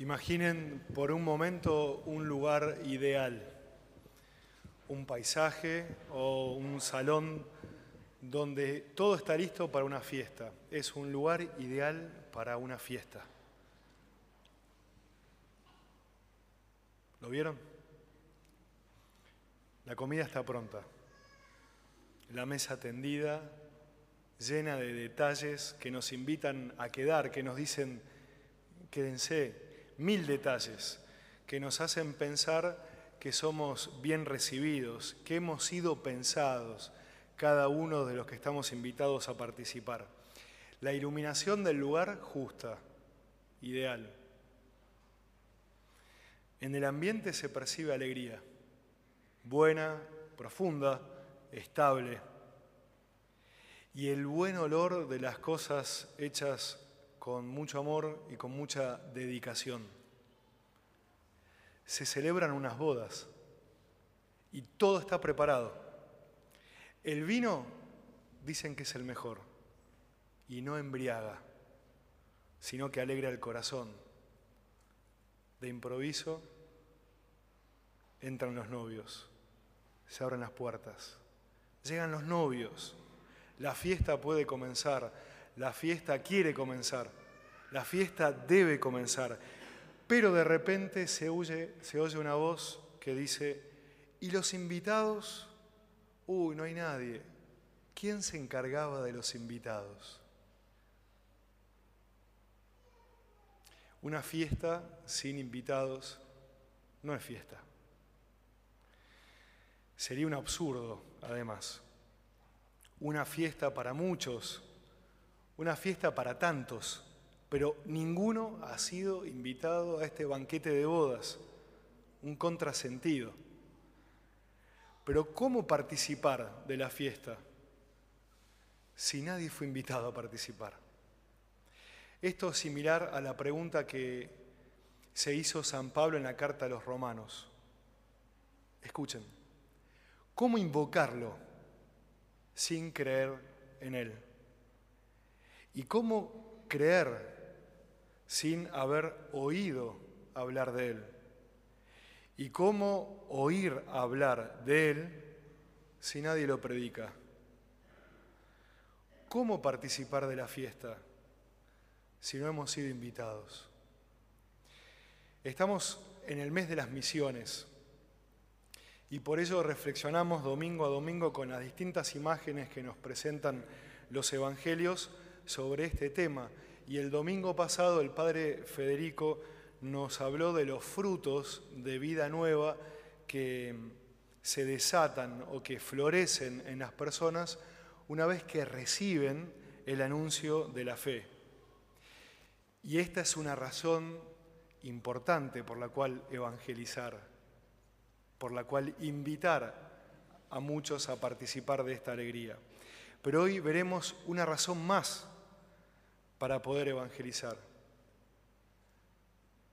Imaginen por un momento un lugar ideal, un paisaje o un salón donde todo está listo para una fiesta. Es un lugar ideal para una fiesta. ¿Lo vieron? La comida está pronta, la mesa tendida, llena de detalles que nos invitan a quedar, que nos dicen, quédense, mil detalles que nos hacen pensar que somos bien recibidos, que hemos sido pensados cada uno de los que estamos invitados a participar. La iluminación del lugar justa, ideal. En el ambiente se percibe alegría, buena, profunda, estable. Y el buen olor de las cosas hechas con mucho amor y con mucha dedicación. Se celebran unas bodas y todo está preparado. El vino dicen que es el mejor y no embriaga, sino que alegra el corazón. De improviso entran los novios, se abren las puertas, llegan los novios, la fiesta puede comenzar la fiesta quiere comenzar, la fiesta debe comenzar, pero de repente se oye, una voz que dice, ¿y los invitados? Uy, no hay nadie. ¿Quién se encargaba de los invitados? Una fiesta sin invitados no es fiesta. Sería un absurdo, además. Una fiesta para muchos una fiesta para tantos, pero ninguno ha sido invitado a este banquete de bodas, un contrasentido. Pero ¿cómo participar de la fiesta si nadie fue invitado a participar? Esto es similar a la pregunta que se hizo San Pablo en la carta a los romanos. Escuchen, ¿cómo invocarlo sin creer en él? ¿Y cómo creer sin haber oído hablar de Él? ¿Y cómo oír hablar de Él si nadie lo predica? ¿Cómo participar de la fiesta si no hemos sido invitados? Estamos en el mes de las misiones y por ello reflexionamos domingo a domingo con las distintas imágenes que nos presentan los evangelios sobre este tema. Y el domingo pasado el padre Federico nos habló de los frutos de vida nueva que se desatan o que florecen en las personas una vez que reciben el anuncio de la fe. Y esta es una razón importante por la cual evangelizar, por la cual invitar a muchos a participar de esta alegría. Pero hoy veremos una razón más para poder evangelizar.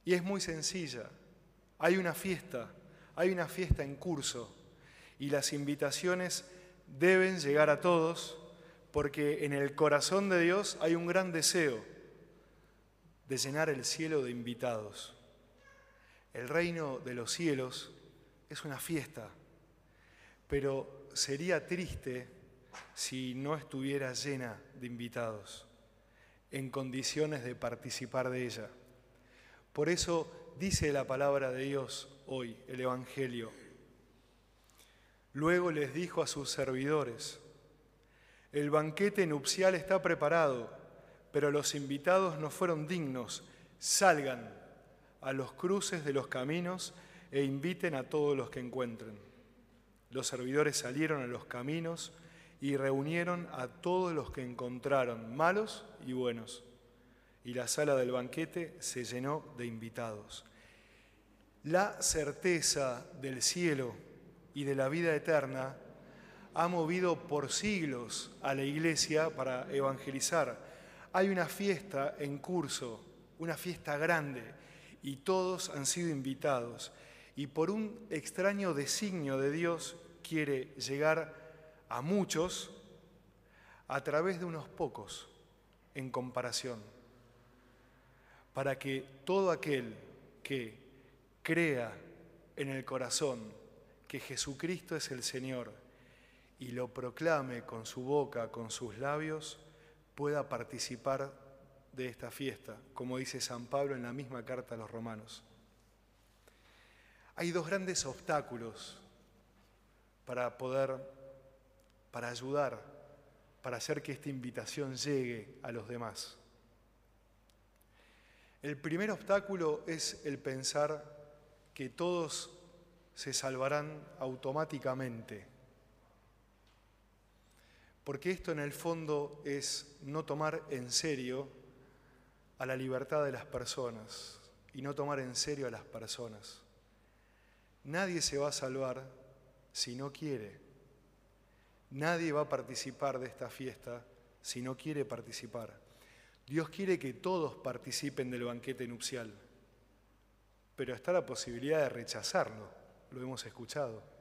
Y es muy sencilla. Hay una fiesta, hay una fiesta en curso y las invitaciones deben llegar a todos porque en el corazón de Dios hay un gran deseo de llenar el cielo de invitados. El reino de los cielos es una fiesta, pero sería triste si no estuviera llena de invitados en condiciones de participar de ella. Por eso dice la palabra de Dios hoy, el Evangelio. Luego les dijo a sus servidores, el banquete nupcial está preparado, pero los invitados no fueron dignos. Salgan a los cruces de los caminos e inviten a todos los que encuentren. Los servidores salieron a los caminos y reunieron a todos los que encontraron, malos y buenos. Y la sala del banquete se llenó de invitados. La certeza del cielo y de la vida eterna ha movido por siglos a la iglesia para evangelizar. Hay una fiesta en curso, una fiesta grande, y todos han sido invitados. Y por un extraño designio de Dios quiere llegar a muchos a través de unos pocos en comparación, para que todo aquel que crea en el corazón que Jesucristo es el Señor y lo proclame con su boca, con sus labios, pueda participar de esta fiesta, como dice San Pablo en la misma carta a los romanos. Hay dos grandes obstáculos para poder, para ayudar, para hacer que esta invitación llegue a los demás. El primer obstáculo es el pensar que todos se salvarán automáticamente porque esto en el fondo es no tomar en serio a la libertad de las personas y no tomar en serio a las personas. Nadie se va a salvar si no quiere. Nadie va a participar de esta fiesta si no quiere participar. Dios quiere que todos participen del banquete nupcial, pero está la posibilidad de rechazarlo, lo hemos escuchado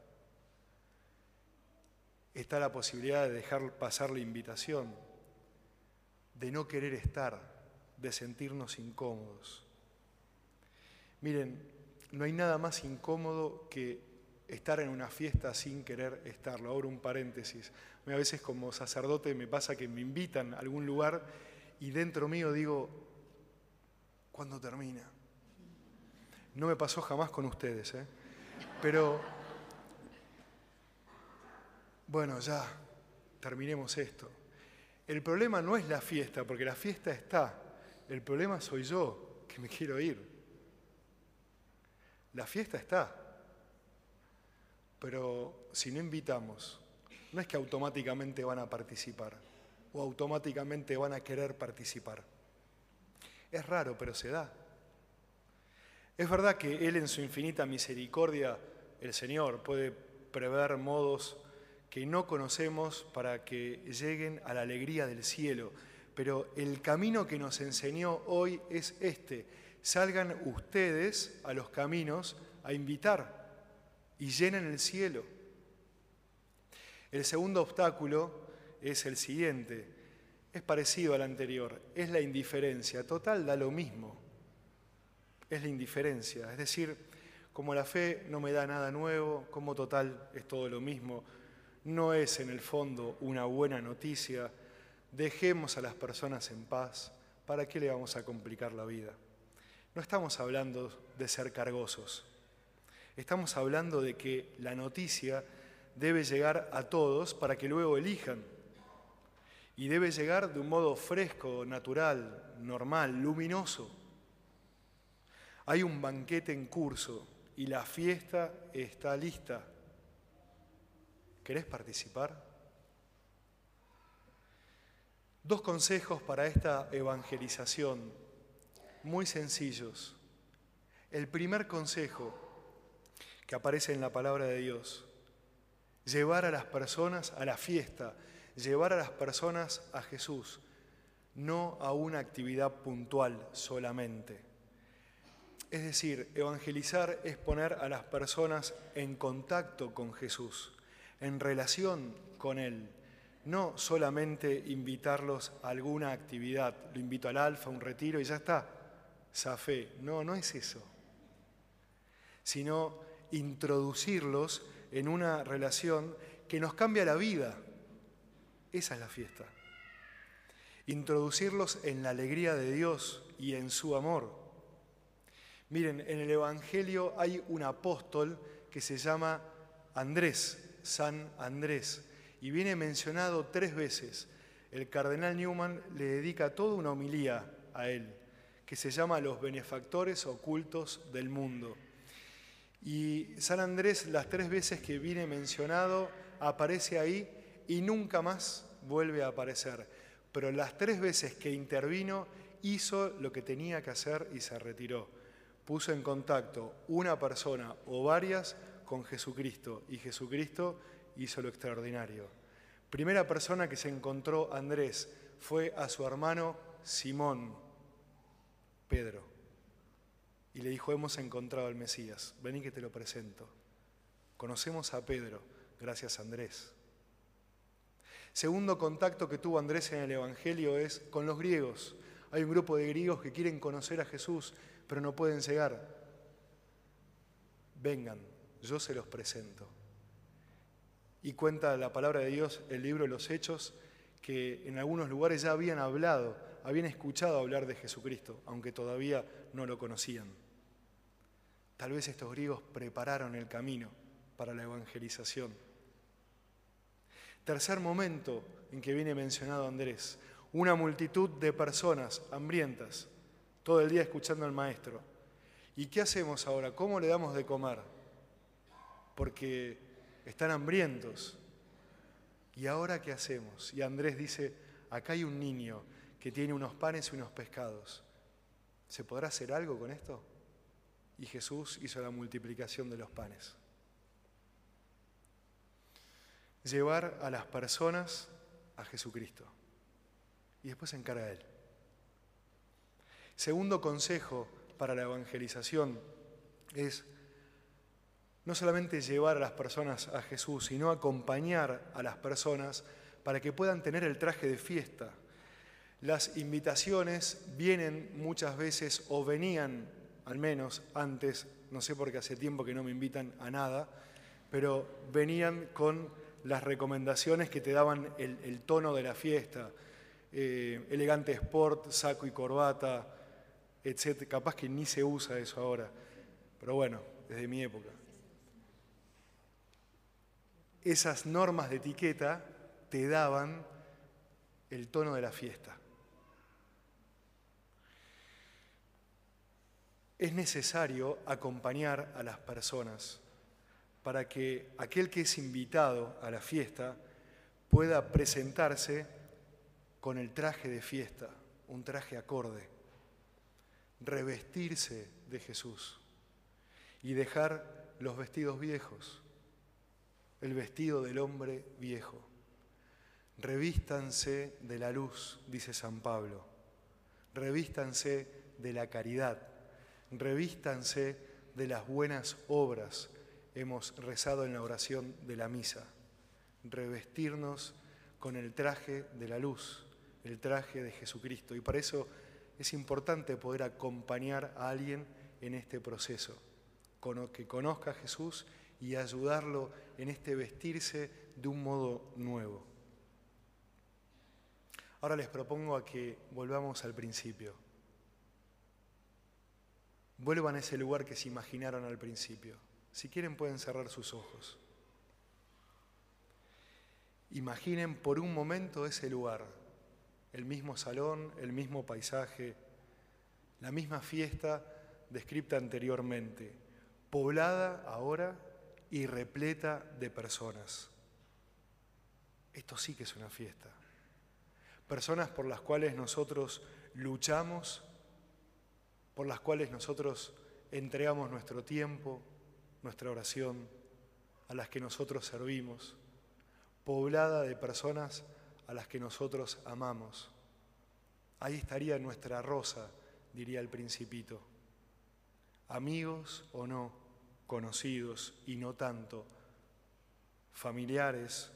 está la posibilidad de dejar pasar la invitación, de no querer estar, de sentirnos incómodos. Miren, no hay nada más incómodo que estar en una fiesta sin querer estarlo. Ahora un paréntesis. A veces como sacerdote me pasa que me invitan a algún lugar y dentro mío digo, ¿cuándo termina? No me pasó jamás con ustedes, ¿eh? pero bueno, ya, terminemos esto. El problema no es la fiesta, porque la fiesta está. El problema soy yo, que me quiero ir. La fiesta está. Pero si no invitamos, no es que automáticamente van a participar o automáticamente van a querer participar. Es raro, pero se da. Es verdad que Él en su infinita misericordia, el Señor, puede prever modos que no conocemos para que lleguen a la alegría del cielo. Pero el camino que nos enseñó hoy es este. Salgan ustedes a los caminos a invitar y llenen el cielo. El segundo obstáculo es el siguiente. Es parecido al anterior. Es la indiferencia. Total, da lo mismo. Es la indiferencia. Es decir, como la fe no me da nada nuevo, como total es todo lo mismo no es en el fondo una buena noticia, dejemos a las personas en paz, ¿para qué le vamos a complicar la vida? No estamos hablando de ser cargosos, estamos hablando de que la noticia debe llegar a todos para que luego elijan. Y debe llegar de un modo fresco, natural, normal, luminoso. Hay un banquete en curso y la fiesta está lista. ¿Querés participar? Dos consejos para esta evangelización, muy sencillos. El primer consejo que aparece en la palabra de Dios, llevar a las personas a la fiesta, llevar a las personas a Jesús, no a una actividad puntual solamente. Es decir, evangelizar es poner a las personas en contacto con Jesús en relación con Él, no solamente invitarlos a alguna actividad, lo invito al alfa, un retiro y ya está, fe. No, no es eso, sino introducirlos en una relación que nos cambia la vida. Esa es la fiesta. Introducirlos en la alegría de Dios y en su amor. Miren, en el Evangelio hay un apóstol que se llama Andrés. San Andrés y viene mencionado tres veces. El cardenal Newman le dedica toda una homilía a él, que se llama Los benefactores ocultos del mundo. Y San Andrés, las tres veces que viene mencionado, aparece ahí y nunca más vuelve a aparecer. Pero las tres veces que intervino, hizo lo que tenía que hacer y se retiró. Puso en contacto una persona o varias con Jesucristo y Jesucristo hizo lo extraordinario. Primera persona que se encontró Andrés fue a su hermano Simón, Pedro, y le dijo, hemos encontrado al Mesías, vení que te lo presento. Conocemos a Pedro, gracias a Andrés. Segundo contacto que tuvo Andrés en el Evangelio es con los griegos. Hay un grupo de griegos que quieren conocer a Jesús, pero no pueden llegar. vengan, yo se los presento. Y cuenta la palabra de Dios, el libro de los Hechos, que en algunos lugares ya habían hablado, habían escuchado hablar de Jesucristo, aunque todavía no lo conocían. Tal vez estos griegos prepararon el camino para la evangelización. Tercer momento en que viene mencionado Andrés, una multitud de personas hambrientas, todo el día escuchando al maestro. ¿Y qué hacemos ahora? ¿Cómo le damos de comer? Porque están hambrientos. ¿Y ahora qué hacemos? Y Andrés dice, acá hay un niño que tiene unos panes y unos pescados. ¿Se podrá hacer algo con esto? Y Jesús hizo la multiplicación de los panes. Llevar a las personas a Jesucristo. Y después se encarga Él. Segundo consejo para la evangelización es no solamente llevar a las personas a Jesús, sino acompañar a las personas para que puedan tener el traje de fiesta. Las invitaciones vienen muchas veces o venían, al menos antes, no sé por qué hace tiempo que no me invitan a nada, pero venían con las recomendaciones que te daban el, tono de la fiesta, eh, elegante sport, saco y corbata, etc. Capaz que ni se usa eso ahora, pero bueno, desde mi época esas normas de etiqueta te daban el tono de la fiesta. Es necesario acompañar a las personas para que aquel que es invitado a la fiesta pueda presentarse con el traje de fiesta, un traje acorde, revestirse de Jesús y dejar los vestidos viejos el vestido del hombre viejo. Revístanse de la luz, dice San Pablo. Revístanse de la caridad. Revístanse de las buenas obras. Hemos rezado en la oración de la misa. Revestirnos con el traje de la luz, el traje de Jesucristo. Y para eso es importante poder acompañar a alguien en este proceso, que conozca a Jesús y ayudarlo en este vestirse de un modo nuevo. Ahora les propongo a que volvamos al principio. Vuelvan a ese lugar que se imaginaron al principio. Si quieren pueden cerrar sus ojos. Imaginen por un momento ese lugar, el mismo salón, el mismo paisaje, la misma fiesta descrita anteriormente, poblada ahora y repleta de personas. Esto sí que es una fiesta. Personas por las cuales nosotros luchamos, por las cuales nosotros entregamos nuestro tiempo, nuestra oración, a las que nosotros servimos, poblada de personas a las que nosotros amamos. Ahí estaría nuestra rosa, diría el principito. Amigos o no, conocidos y no tanto, familiares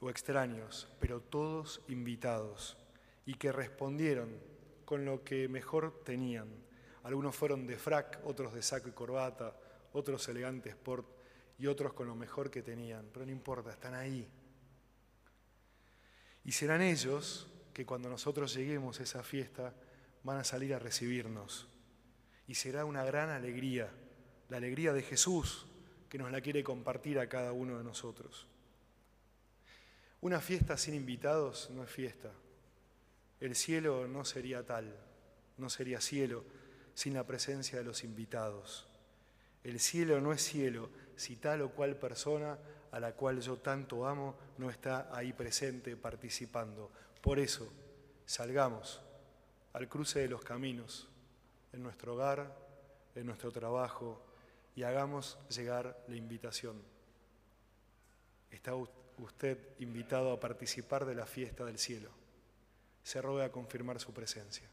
o extraños, pero todos invitados y que respondieron con lo que mejor tenían. Algunos fueron de frac, otros de saco y corbata, otros elegantes sport y otros con lo mejor que tenían, pero no importa, están ahí. Y serán ellos que cuando nosotros lleguemos a esa fiesta van a salir a recibirnos. Y será una gran alegría la alegría de Jesús que nos la quiere compartir a cada uno de nosotros. Una fiesta sin invitados no es fiesta. El cielo no sería tal, no sería cielo sin la presencia de los invitados. El cielo no es cielo si tal o cual persona a la cual yo tanto amo no está ahí presente participando. Por eso, salgamos al cruce de los caminos, en nuestro hogar, en nuestro trabajo, y hagamos llegar la invitación. Está usted invitado a participar de la fiesta del cielo. Se ruega a confirmar su presencia.